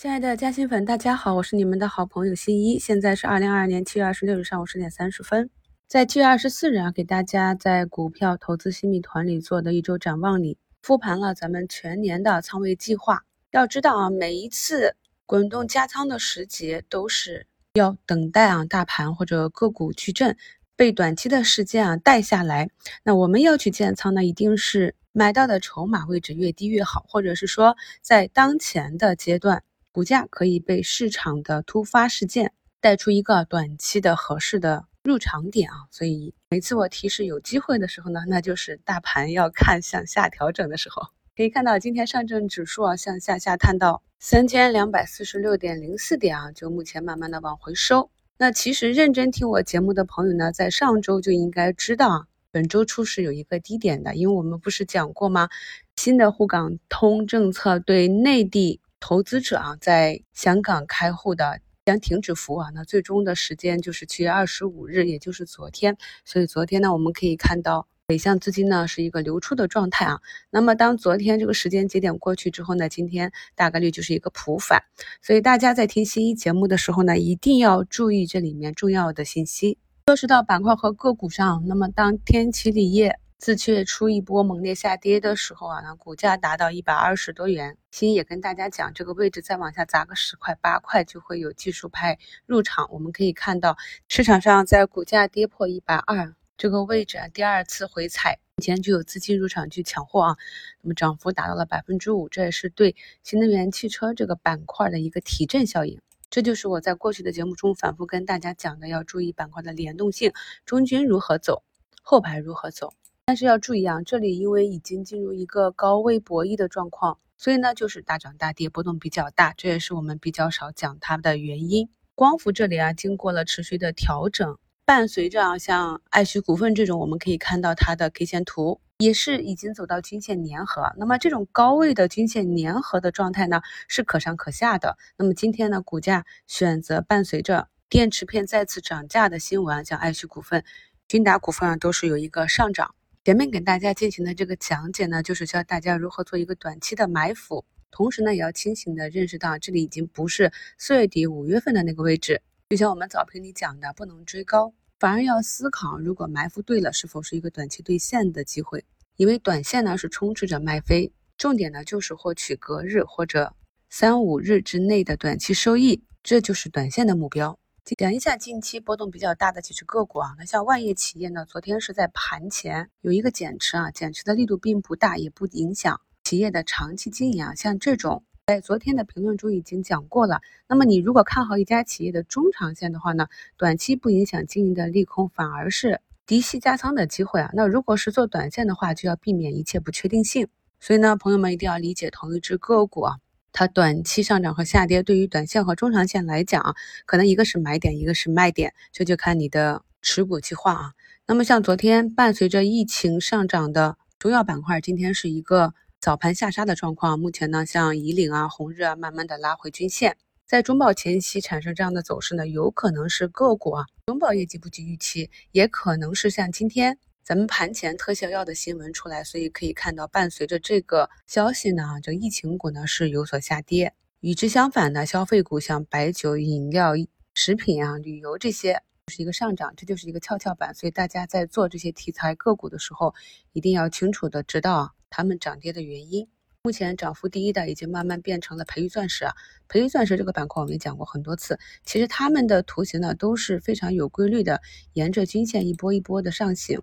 亲爱的嘉兴粉，大家好，我是你们的好朋友新一。现在是二零二二年七月二十六日上午十点三十分，在七月二十四日啊，给大家在股票投资新密团里做的一周展望里，复盘了咱们全年的仓位计划。要知道啊，每一次滚动加仓的时节，都是要等待啊大盘或者个股去震被短期的事件啊带下来。那我们要去建仓呢，一定是买到的筹码位置越低越好，或者是说在当前的阶段。股价可以被市场的突发事件带出一个短期的合适的入场点啊，所以每次我提示有机会的时候呢，那就是大盘要看向下调整的时候。可以看到今天上证指数啊向下下探到三千两百四十六点零四点啊，就目前慢慢的往回收。那其实认真听我节目的朋友呢，在上周就应该知道啊，本周初是有一个低点的，因为我们不是讲过吗？新的沪港通政策对内地。投资者啊，在香港开户的将停止服务啊，那最终的时间就是七月二十五日，也就是昨天。所以昨天呢，我们可以看到北向资金呢是一个流出的状态啊。那么当昨天这个时间节点过去之后呢，今天大概率就是一个普反。所以大家在听新一节目的时候呢，一定要注意这里面重要的信息。落实到板块和个股上，那么当天齐锂业。自七月初一波猛烈下跌的时候啊，那股价达到一百二十多元，新也跟大家讲，这个位置再往下砸个十块八块，就会有技术派入场。我们可以看到，市场上在股价跌破一百二这个位置啊，第二次回踩，目前就有资金入场去抢货啊，那么涨幅达到了百分之五，这也是对新能源汽车这个板块的一个提振效应。这就是我在过去的节目中反复跟大家讲的，要注意板块的联动性，中军如何走，后排如何走。但是要注意啊，这里因为已经进入一个高位博弈的状况，所以呢就是大涨大跌，波动比较大，这也是我们比较少讲它的原因。光伏这里啊，经过了持续的调整，伴随着像爱旭股份这种，我们可以看到它的 K 线图也是已经走到均线粘合。那么这种高位的均线粘合的状态呢，是可上可下的。那么今天呢，股价选择伴随着电池片再次涨价的新闻，像爱旭股份、君达股份啊，都是有一个上涨。前面给大家进行的这个讲解呢，就是教大家如何做一个短期的埋伏，同时呢，也要清醒的认识到，这里已经不是四月底五月份的那个位置。就像我们早评里讲的，不能追高，反而要思考，如果埋伏对了，是否是一个短期兑现的机会？因为短线呢是充斥着卖飞，重点呢就是获取隔日或者三五日之内的短期收益，这就是短线的目标。讲一下近期波动比较大的几只个股啊，那像万业企业呢，昨天是在盘前有一个减持啊，减持的力度并不大，也不影响企业的长期经营啊。像这种在昨天的评论中已经讲过了。那么你如果看好一家企业的中长线的话呢，短期不影响经营的利空，反而是低吸加仓的机会啊。那如果是做短线的话，就要避免一切不确定性。所以呢，朋友们一定要理解同一只个股啊。它短期上涨和下跌，对于短线和中长线来讲，可能一个是买点，一个是卖点，这就看你的持股计划啊。那么像昨天伴随着疫情上涨的中药板块，今天是一个早盘下杀的状况。目前呢，像以岭啊、红日啊，慢慢的拉回均线，在中报前期产生这样的走势呢，有可能是个股啊中报业绩不及预期，也可能是像今天。咱们盘前特效药的新闻出来，所以可以看到，伴随着这个消息呢，这疫情股呢是有所下跌。与之相反的，消费股像白酒、饮料、食品啊、旅游这些是一个上涨，这就是一个跷跷板。所以大家在做这些题材个股的时候，一定要清楚的知道啊，它们涨跌的原因。目前涨幅第一的已经慢慢变成了培育钻石啊，培育钻石这个板块我们也讲过很多次，其实它们的图形呢都是非常有规律的，沿着均线一波一波的上行。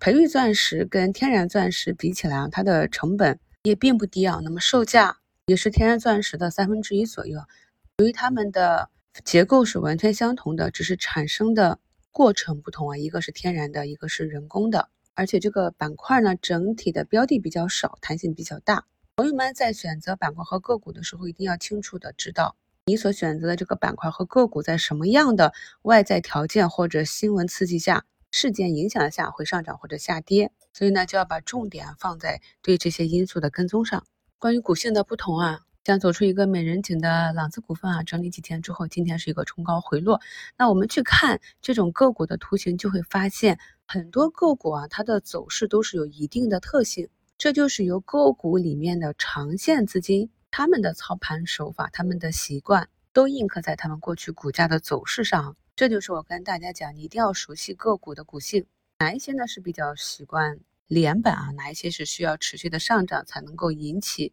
培育钻石跟天然钻石比起来啊，它的成本也并不低啊。那么售价也是天然钻石的三分之一左右。由于它们的结构是完全相同的，只是产生的过程不同啊，一个是天然的，一个是人工的。而且这个板块呢，整体的标的比较少，弹性比较大。朋友们在选择板块和个股的时候，一定要清楚的知道你所选择的这个板块和个股在什么样的外在条件或者新闻刺激下。事件影响下会上涨或者下跌，所以呢就要把重点放在对这些因素的跟踪上。关于股性的不同啊，像走出一个美人颈的朗姿股份啊，整理几天之后，今天是一个冲高回落。那我们去看这种个股的图形，就会发现很多个股啊，它的走势都是有一定的特性，这就是由个股里面的长线资金他们的操盘手法、他们的习惯都印刻在他们过去股价的走势上。这就是我跟大家讲，你一定要熟悉个股的股性，哪一些呢是比较习惯连板啊？哪一些是需要持续的上涨才能够引起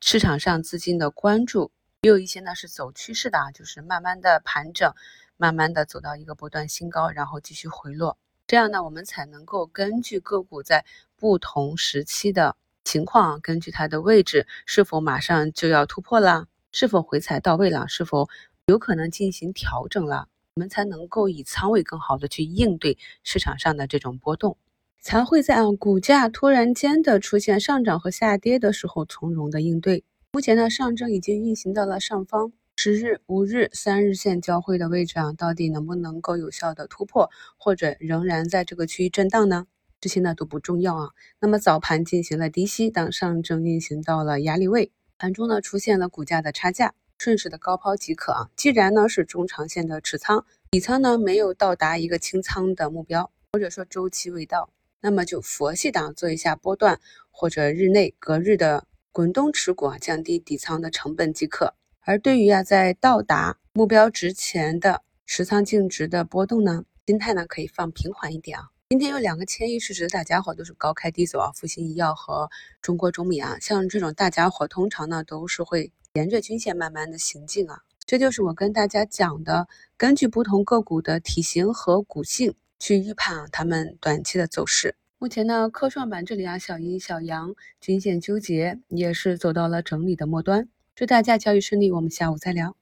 市场上资金的关注？也有一些呢是走趋势的啊，就是慢慢的盘整，慢慢的走到一个波段新高，然后继续回落。这样呢，我们才能够根据个股在不同时期的情况，根据它的位置是否马上就要突破了，是否回踩到位了，是否有可能进行调整了。我们才能够以仓位更好的去应对市场上的这种波动，才会在啊股价突然间的出现上涨和下跌的时候从容的应对。目前呢，上证已经运行到了上方十日、五日、三日线交汇的位置啊，到底能不能够有效的突破，或者仍然在这个区域震荡呢？这些呢都不重要啊。那么早盘进行了低吸，当上证运行到了压力位，盘中呢出现了股价的差价。顺势的高抛即可啊！既然呢是中长线的持仓，底仓呢没有到达一个清仓的目标，或者说周期未到，那么就佛系党做一下波段或者日内隔日的滚动持股啊，降低底仓的成本即可。而对于啊在到达目标值前的持仓净值的波动呢，心态呢可以放平缓一点啊。今天有两个千亿市值的大家伙都是高开低走啊，复星医药和中国中米啊，像这种大家伙通常呢都是会。沿着均线慢慢的行进啊，这就是我跟大家讲的，根据不同个股的体型和股性去预判啊它们短期的走势。目前呢，科创板这里啊，小阴小阳，均线纠结，也是走到了整理的末端。祝大家交易顺利，我们下午再聊。